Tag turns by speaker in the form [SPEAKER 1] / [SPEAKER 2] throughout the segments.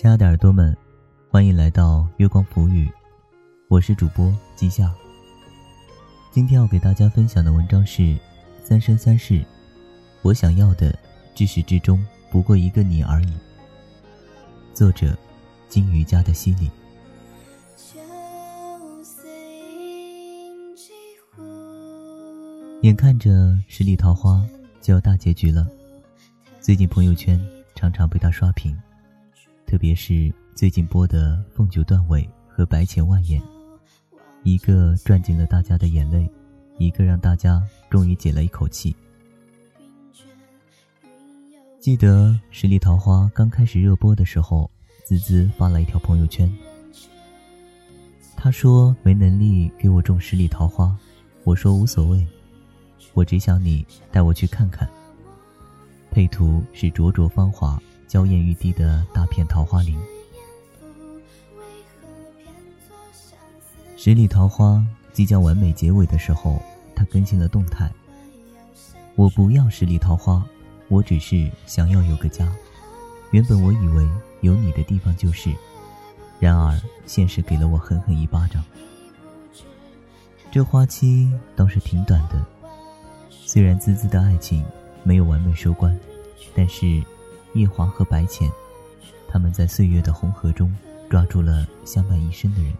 [SPEAKER 1] 亲爱的耳朵们，欢迎来到月光浮语，我是主播季夏。今天要给大家分享的文章是《三生三世》，我想要的至始至终不过一个你而已。作者：金鱼家的西里。眼看着十里桃花就要大结局了，最近朋友圈常常被他刷屏。特别是最近播的《凤九段尾》和《白浅万言》，一个赚尽了大家的眼泪，一个让大家终于解了一口气。记得《十里桃花》刚开始热播的时候，滋滋发了一条朋友圈。他说没能力给我种十里桃花，我说无所谓，我只想你带我去看看。配图是灼灼芳华。娇艳欲滴的大片桃花林，十里桃花即将完美结尾的时候，他更新了动态。我不要十里桃花，我只是想要有个家。原本我以为有你的地方就是，然而现实给了我狠狠一巴掌。这花期倒是挺短的，虽然滋滋的爱情没有完美收官，但是。夜华和白浅，他们在岁月的红河中抓住了相伴一生的人。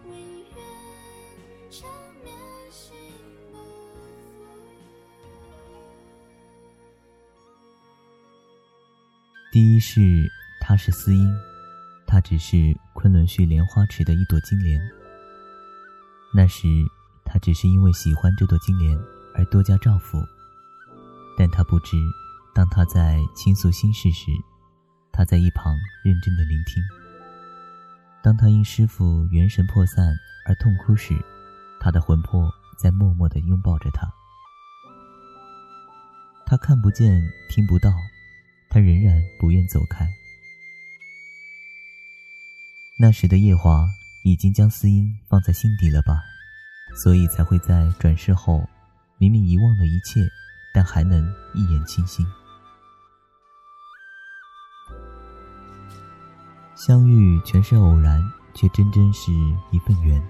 [SPEAKER 1] 第一是，他是司音，他只是昆仑虚莲花池的一朵金莲。那时，他只是因为喜欢这朵金莲而多加照拂，但他不知，当他在倾诉心事时。他在一旁认真的聆听。当他因师傅元神破散而痛哭时，他的魂魄在默默的拥抱着他。他看不见，听不到，他仍然不愿走开。那时的夜华已经将思音放在心底了吧，所以才会在转世后，明明遗忘了一切，但还能一眼倾心。相遇全是偶然，却真真是一份缘。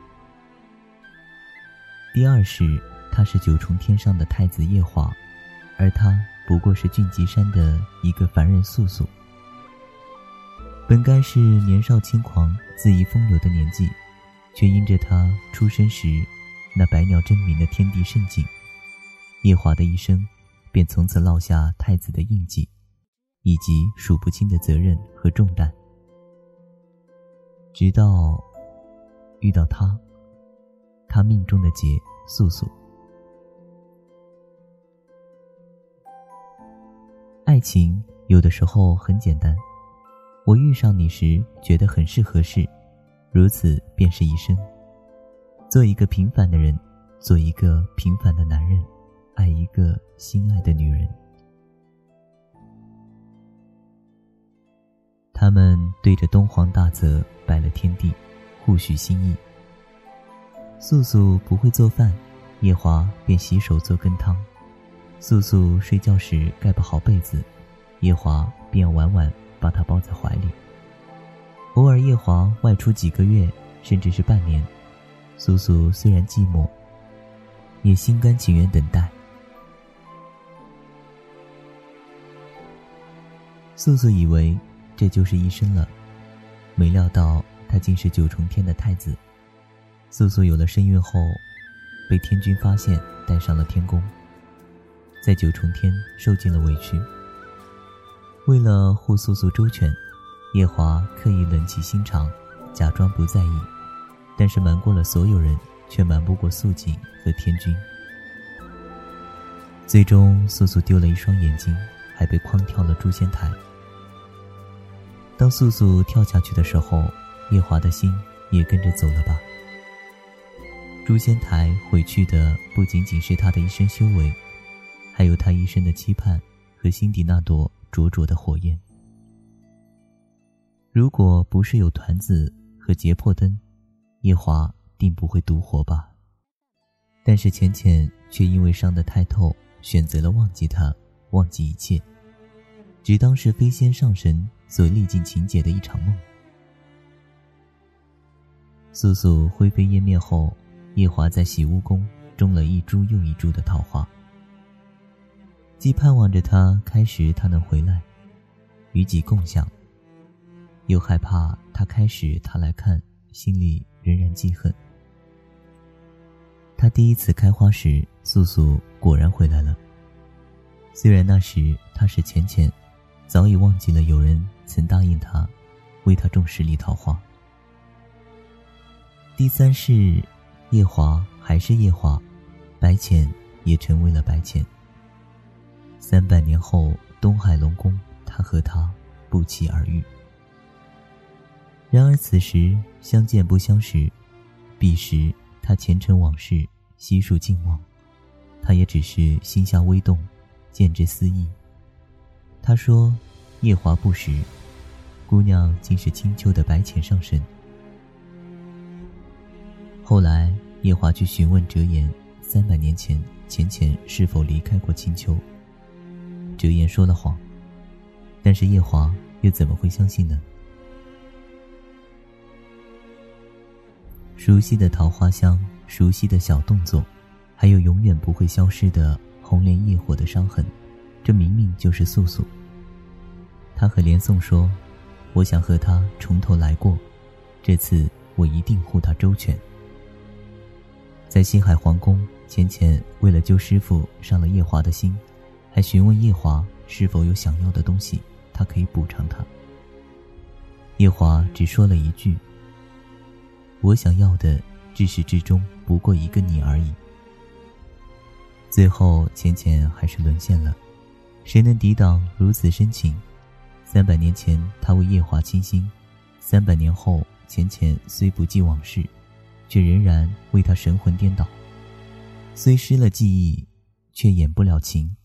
[SPEAKER 1] 第二是，他是九重天上的太子夜华，而他不过是俊极山的一个凡人素素。本该是年少轻狂、恣意风流的年纪，却因着他出生时那百鸟争鸣的天地盛景，夜华的一生便从此落下太子的印记，以及数不清的责任和重担。直到遇到他，他命中的劫素素。爱情有的时候很简单，我遇上你时觉得很是合适，如此便是一生。做一个平凡的人，做一个平凡的男人，爱一个心爱的女人。他们对着东皇大泽拜了天地，互许心意。素素不会做饭，夜华便洗手做羹汤。素素睡觉时盖不好被子，夜华便晚晚把她抱在怀里。偶尔夜华外出几个月，甚至是半年，素素虽然寂寞，也心甘情愿等待。素素以为。这就是一生了，没料到他竟是九重天的太子。素素有了身孕后，被天君发现，带上了天宫，在九重天受尽了委屈。为了护素素周全，夜华刻意冷起心肠，假装不在意，但是瞒过了所有人，却瞒不过素锦和天君。最终，素素丢了一双眼睛，还被诓跳了诛仙台。当素素跳下去的时候，夜华的心也跟着走了吧。诛仙台毁去的不仅仅是他的一生修为，还有他一生的期盼和心底那朵灼灼的火焰。如果不是有团子和结魄灯，夜华定不会独活吧。但是浅浅却因为伤得太透，选择了忘记他，忘记一切，只当是飞仙上神。所历尽情节的一场梦，素素灰飞烟灭后，夜华在洗屋宫种了一株又一株的桃花，既盼望着他开时他能回来，与己共享，又害怕他开始他来看，心里仍然记恨。他第一次开花时，素素果然回来了。虽然那时他是浅浅，早已忘记了有人曾答应他，为他种十里桃花。第三世，夜华还是夜华，白浅也成为了白浅。三百年后，东海龙宫，他和他不期而遇。然而此时相见不相识，彼时。他前尘往事悉数尽忘，他也只是心下微动，见之思意。他说：“夜华不识，姑娘竟是青丘的白浅上身。”后来夜华去询问折颜，三百年前浅浅是否离开过青丘。哲言说了谎，但是夜华又怎么会相信呢？熟悉的桃花香，熟悉的小动作，还有永远不会消失的红莲业火的伤痕，这明明就是素素。他和连宋说：“我想和他从头来过，这次我一定护他周全。”在西海皇宫，浅浅为了救师傅伤了夜华的心，还询问夜华是否有想要的东西，他可以补偿他。夜华只说了一句。我想要的，至始至终不过一个你而已。最后，浅浅还是沦陷了。谁能抵挡如此深情？三百年前，他为夜华倾心；三百年后，浅浅虽不记往事，却仍然为他神魂颠倒。虽失了记忆，却掩不了情。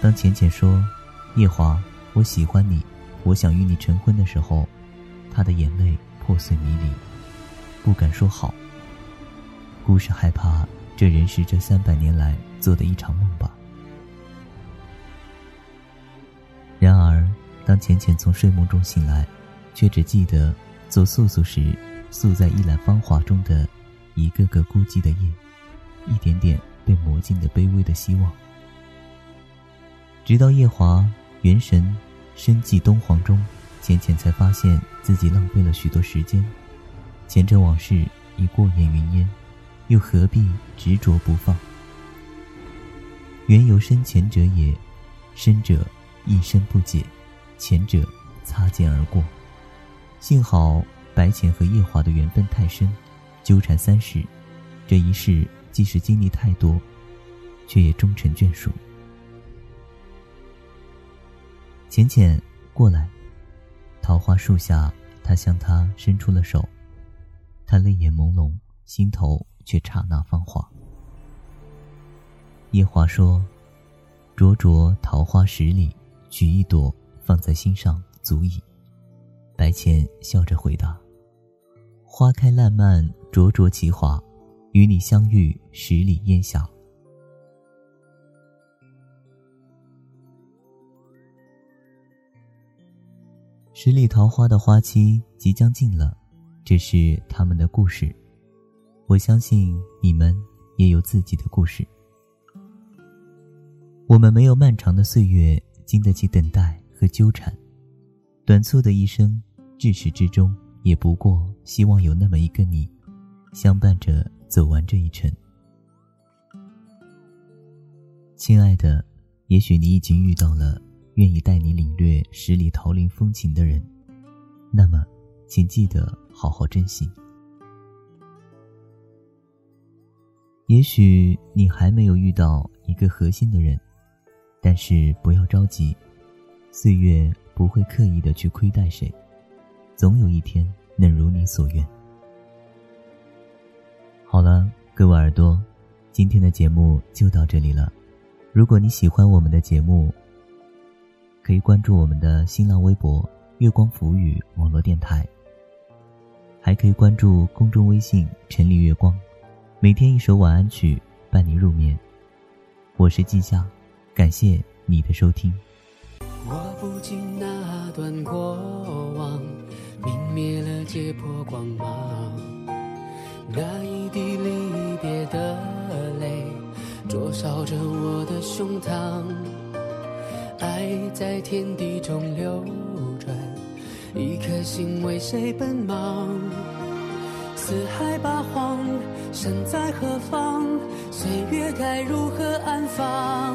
[SPEAKER 1] 当浅浅说：“夜华，我喜欢你，我想与你成婚”的时候，他的眼泪。破碎迷离，不敢说好。故事害怕，这人是这三百年来做的一场梦吧。当浅浅从睡梦中醒来，却只记得做素素时，宿在一揽芳华中的一个个孤寂的夜，一点点被磨尽的卑微的希望。直到夜华元神深寂东皇中。浅浅才发现自己浪费了许多时间，前尘往事已过眼云烟，又何必执着不放？缘由深浅者也，深者一生不解，前者擦肩而过。幸好白浅和夜华的缘分太深，纠缠三世，这一世即使经历太多，却也终成眷属。浅浅，过来。桃花树下，他向她伸出了手，他泪眼朦胧，心头却刹那芳华。夜华说：“灼灼桃花十里，取一朵放在心上足矣。”白浅笑着回答：“花开烂漫，灼灼其华，与你相遇十里烟霞。”十里桃花的花期即将近了，这是他们的故事。我相信你们也有自己的故事。我们没有漫长的岁月经得起等待和纠缠，短促的一生，至始至终也不过希望有那么一个你，相伴着走完这一程。亲爱的，也许你已经遇到了。愿意带你领略十里桃林风情的人，那么，请记得好好珍惜。也许你还没有遇到一个核心的人，但是不要着急，岁月不会刻意的去亏待谁，总有一天能如你所愿。好了，各位耳朵，今天的节目就到这里了。如果你喜欢我们的节目，可以关注我们的新浪微博“月光浮语”网络电台，还可以关注公众微信“晨丽月光”，每天一首晚安曲伴你入眠。我是季夏，感谢你的收听。
[SPEAKER 2] 我不禁那段过往。泯灭了结魄光芒。那一滴离别的泪，灼烧着我的胸膛。爱在天地中流转，一颗心为谁奔忙？四海八荒，身在何方？岁月该如何安放？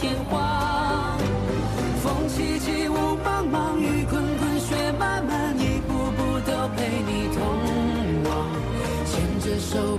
[SPEAKER 2] 天荒。风凄凄，雾茫茫，雨滚滚，雪漫漫，一步步都陪你同往。牵着手，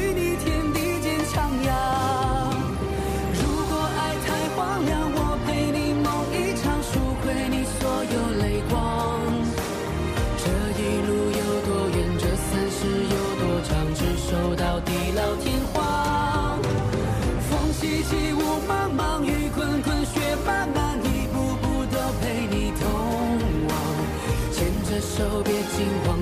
[SPEAKER 2] 地老天荒。风凄凄，雾茫茫，雨滚滚，雪漫漫，一步步都陪你同往。牵着手，别惊慌，